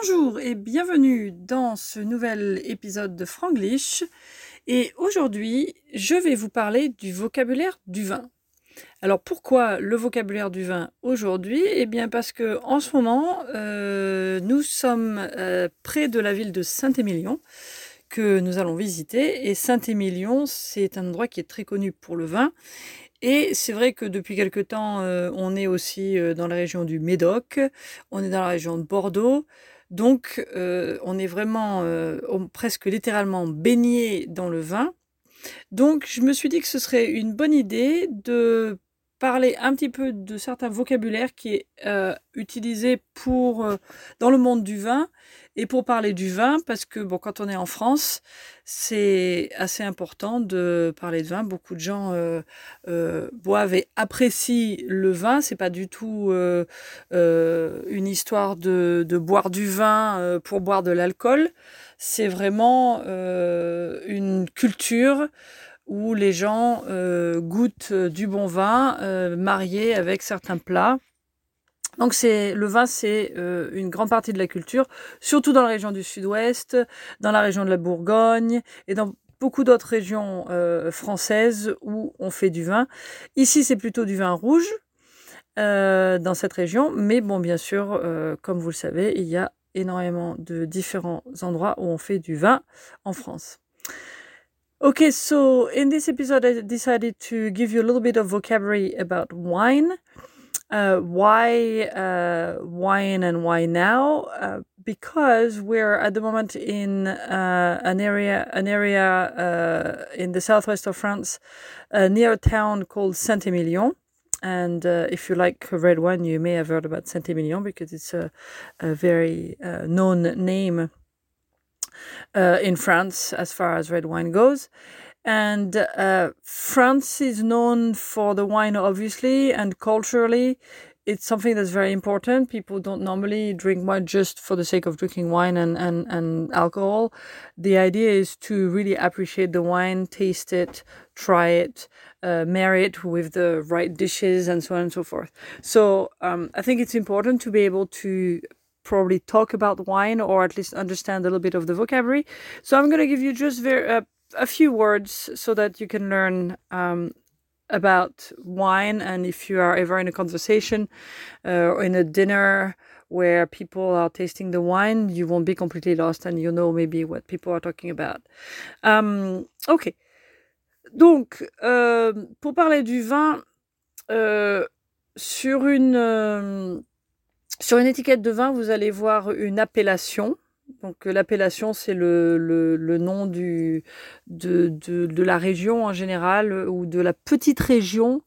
Bonjour et bienvenue dans ce nouvel épisode de Franglish. Et aujourd'hui, je vais vous parler du vocabulaire du vin. Alors pourquoi le vocabulaire du vin aujourd'hui? Eh bien parce que en ce moment, euh, nous sommes euh, près de la ville de Saint-Émilion que nous allons visiter. Et Saint-Émilion, c'est un endroit qui est très connu pour le vin. Et c'est vrai que depuis quelque temps, euh, on est aussi dans la région du Médoc, on est dans la région de Bordeaux. Donc, euh, on est vraiment euh, presque littéralement baigné dans le vin. Donc, je me suis dit que ce serait une bonne idée de parler un petit peu de certains vocabulaires qui est euh, utilisé pour euh, dans le monde du vin et pour parler du vin parce que bon quand on est en France c'est assez important de parler de vin. Beaucoup de gens euh, euh boivent et apprécient le vin. C'est pas du tout une histoire de, boire du vin pour boire de l'alcool. C'est vraiment une culture où les gens euh, goûtent euh, du bon vin euh, marié avec certains plats. Donc c'est le vin, c'est une grande partie de la culture, surtout dans la région du Sud-Ouest, dans la région de la Bourgogne et dans beaucoup d'autres régions françaises où on fait du vin. Ici, c'est plutôt du vin rouge dans cette région, mais bon, bien sûr, comme vous le savez, il y a énormément de différents endroits où on fait du vin en France. Okay, so in this episode, I decided to give you a little bit of vocabulary about wine. Uh, why uh, wine and why now? Uh, because we're at the moment in uh, an area, an area uh, in the southwest of France, uh, near a town called Saint-Emilion. And if you like red wine, you may have heard about Saint-Emilion because it's a, a very known name uh, in France as far as red wine goes. And uh, France is known for the wine, obviously, and culturally, it's something that's very important. People don't normally drink wine just for the sake of drinking wine and, and, and alcohol. The idea is to really appreciate the wine, taste it, try it, uh, marry it with the right dishes, and so on and so forth. So um, I think it's important to be able to probably talk about wine or at least understand a little bit of the vocabulary. So I'm going to give you just very, uh, a few words so that you can learn um, about wine. And if you are ever in a conversation uh, or in a dinner where people are tasting the wine, you won't be completely lost and you know maybe what people are talking about. Um, ok. Donc, euh, pour parler du vin, euh, sur une euh, Sur une étiquette de vin, vous allez voir une appellation. Donc euh, l'appellation, c'est le, nom de, la région en général ou de la petite région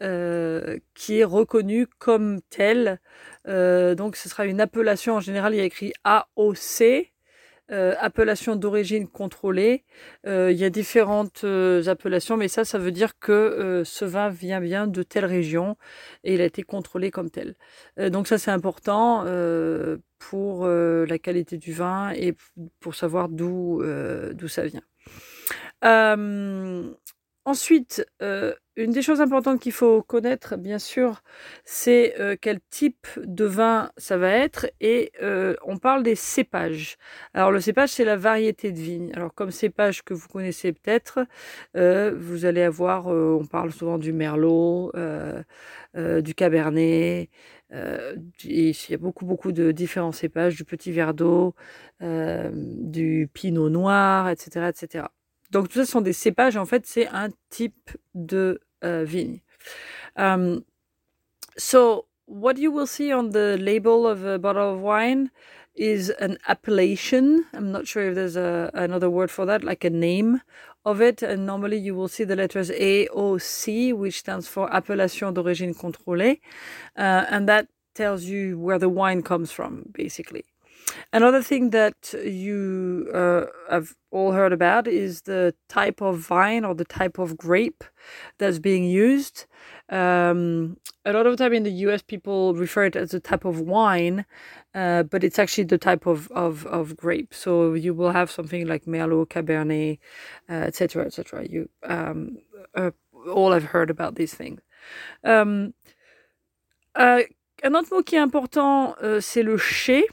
euh, qui est reconnue comme telle. Euh, donc ce sera une appellation en général, il y a écrit AOC. Euh, appellation d'origine contrôlée. Euh, il y a différentes euh, appellations, mais ça, ça veut dire que ce vin vient bien de telle région et il a été contrôlé comme tel. donc ça, c'est important pour la qualité du vin et pour savoir d'où d'où ça vient. Ensuite, une des choses importantes qu'il faut connaître, bien sûr, c'est euh, quel type de vin ça va être. Et euh, on parle des cépages. Alors le cépage, c'est la variété de vigne. Alors comme cépage que vous connaissez peut-être, euh, vous allez avoir, on parle souvent du merlot, du cabernet. il y a beaucoup beaucoup de différents cépages, du petit verre d'eau, du pinot noir, etc., etc. Donc tout ça sont des cépages. En fait, c'est un type de uh, vigne. Um, so what you will see on the label of a bottle of wine is an appellation. I'm not sure if there's a, another word for that, like a name of it. And normally you will see the letters AOC, which stands for Appellation d'origine contrôlée. Uh, and that tells you where the wine comes from, basically. Another thing that you uh, have all heard about is the type of vine or the type of grape that's being used. Um, a lot of time in the US, people refer it as a type of wine, uh, but it's actually the type of, of, of grape. So you will have something like Merlot, Cabernet, etc., uh, etc. Et you um, uh, all have heard about these things. Um, uh, un autre mot qui est important, euh, c'est le chai.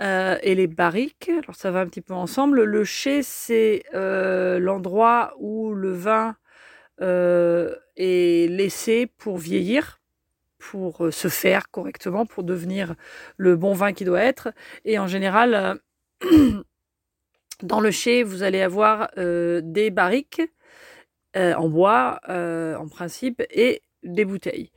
Euh, et les barriques. Alors ça va un petit peu ensemble. Le chai, c'est euh, l'endroit où le vin euh, est laissé pour vieillir, pour se faire correctement, pour devenir le bon vin qui doit être. Et en général, dans le chai, vous allez avoir des barriques en bois, en principe, et des bouteilles.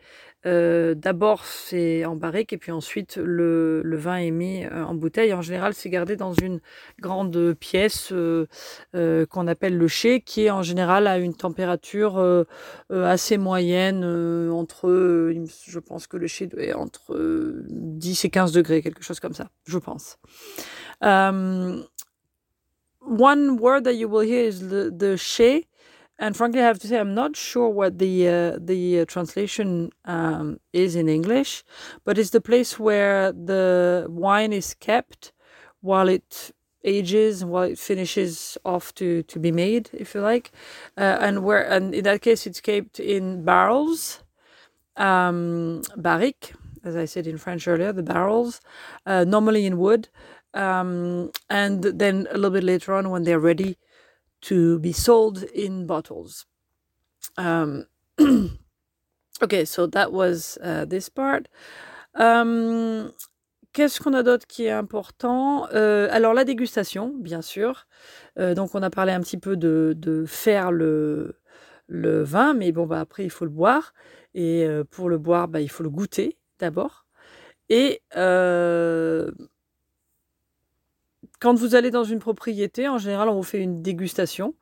Euh, d'abord, c'est en barrique et puis ensuite, le, le vin est mis euh, en bouteille. En général, c'est gardé dans une grande pièce euh, qu'on appelle le chai, qui est en général à une température assez moyenne, entre, je pense que le chai est entre 10 et 15 degrés, quelque chose comme ça, je pense. One word that you will hear is the, the chai. And frankly, I have to say I'm not sure what the uh, the uh, translation um, is in English, but it's the place where the wine is kept while it ages while it finishes off to to be made, if you like, uh, and where and in that case it's kept in barrels, um, barrique, as I said in French earlier, the barrels, uh, normally in wood, um, and then a little bit later on when they're ready to be sold in bottles. Um, okay, so that was uh, this part. Um, Qu'est-ce qu'on a d'autre qui est important? Euh, Alors la dégustation, bien sûr. Euh, donc on a parlé un petit peu de, de faire le, le, vin, mais bon bah après il faut le boire et euh, pour le boire bah, il faut le goûter d'abord. Et quand vous allez dans une propriété, en général, on vous fait une dégustation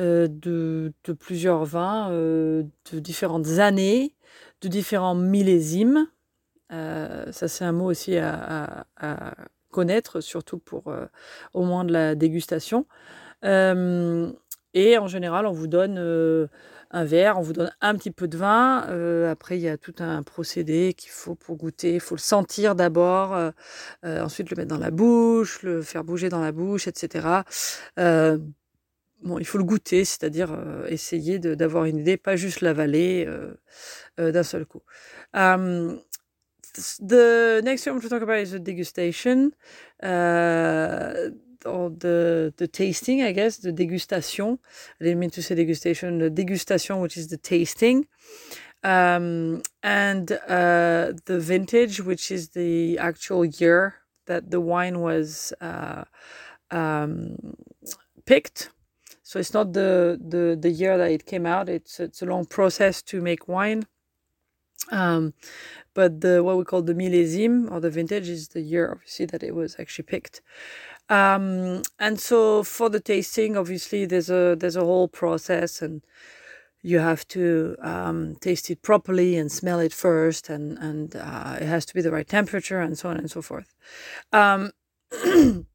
euh, de, plusieurs vins euh, de différentes années, de différents millésimes. Euh, ça, c'est un mot aussi à, connaître, surtout pour au moins de la dégustation. Et en général, on vous donne un verre, on vous donne un petit peu de vin. Euh, après, il y a tout un procédé qu'il faut pour goûter. Il faut le sentir d'abord, euh, euh, ensuite le mettre dans la bouche, le faire bouger dans la bouche, etc. bon, il faut le goûter, c'est-à-dire essayer d'avoir une idée, pas juste l'avaler d'un seul coup. Um, the next thing I'm talk about is the degustation. Or the the tasting, I guess, the degustation. I didn't mean to say degustation. The degustation, which is the tasting, um, and uh, the vintage, which is the actual year that the wine was uh, um, picked. So it's not the, the the year that it came out. It's it's a long process to make wine. Um, but the what we call the millésime or the vintage is the year obviously that it was actually picked. Um, and so for the tasting, obviously there's a there's a whole process, and you have to um, taste it properly and smell it first, and and uh, it has to be the right temperature, and so on and so forth. Um,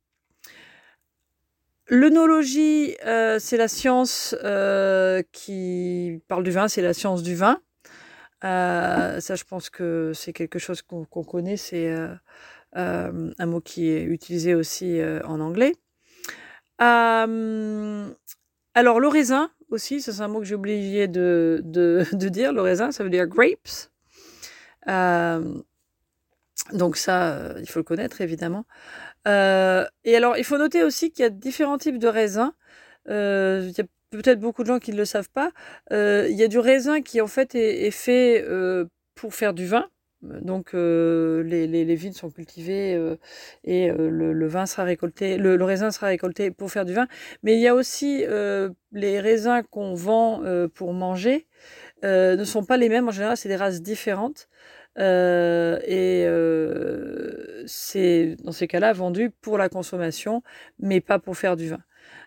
L'œnologie, euh, c'est la science euh, qui parle du vin, c'est la science du vin. Euh, ça, je pense que c'est quelque chose qu'on qu connaît, c'est euh, un mot qui est utilisé aussi euh, en anglais. Euh, alors le raisin aussi, c'est un mot que j'ai oublié de, dire. Le raisin, ça veut dire grapes. donc ça, il faut le connaître évidemment. et alors, il faut noter aussi qu'il y a différents types de raisins. il y a peut-être beaucoup de gens qui ne le savent pas. il y a du raisin qui en fait est fait pour faire du vin. Donc euh, les, les, vignes sont cultivées euh, et euh, le, le, vin sera récolté, le, le, raisin sera récolté pour faire du vin. Mais il y a aussi les raisins qu'on vend pour manger ne sont pas les mêmes. En général, c'est des races différentes. et c'est dans ces cas-là vendu pour la consommation, mais pas pour faire du vin.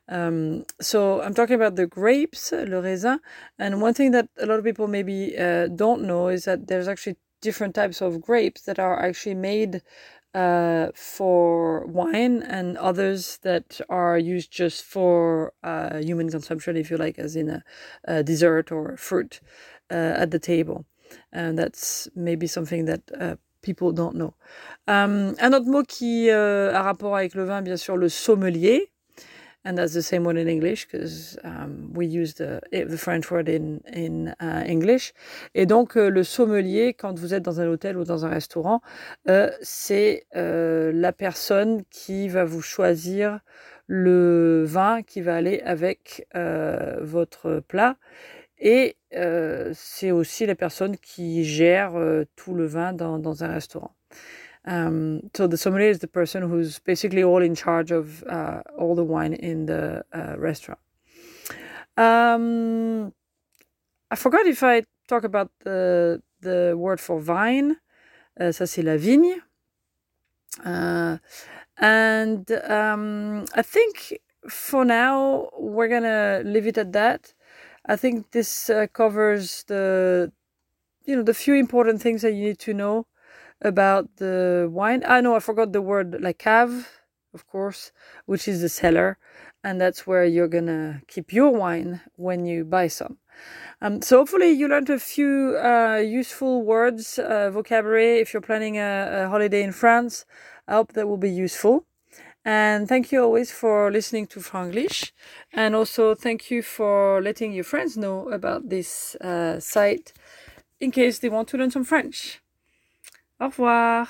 Um, so I'm talking about the grapes, le raisin. And one thing that a lot of people maybe uh, don't know is that there's actually different types of grapes that are actually made uh, for wine and others that are used just for uh, human consumption, if you like, as in a, a dessert or fruit uh, at the table. And that's maybe something that uh, people don't know. Um, un autre mot qui euh, a rapport avec le vin, bien sûr, le sommelier. And that's the same one in English because um, we use the, the French word in, uh, English. Et donc, euh, le sommelier, quand vous êtes dans un hôtel ou dans un restaurant, euh, c'est euh, la personne qui va vous choisir le vin qui va aller avec euh, votre plat. Et euh, c'est aussi la personne qui gère tout le vin dans un restaurant. Um, so the sommelier is the person who's basically all in charge of uh, all the wine in the uh, restaurant. Um, I forgot if I talk about the the word for vine. Uh, ça c'est la vigne. Uh, and um, I think for now we're gonna leave it at that. I think this uh, covers the you know the few important things that you need to know about the wine. I know I forgot the word like cave, of course, which is the cellar, and that's where you're gonna keep your wine when you buy some. Um, so hopefully you learned a few uh, useful words, uh, vocabulary. If you're planning a, a holiday in France, I hope that will be useful. And thank you always for listening to Franglish. And also thank you for letting your friends know about this uh, site in case they want to learn some French. Au revoir.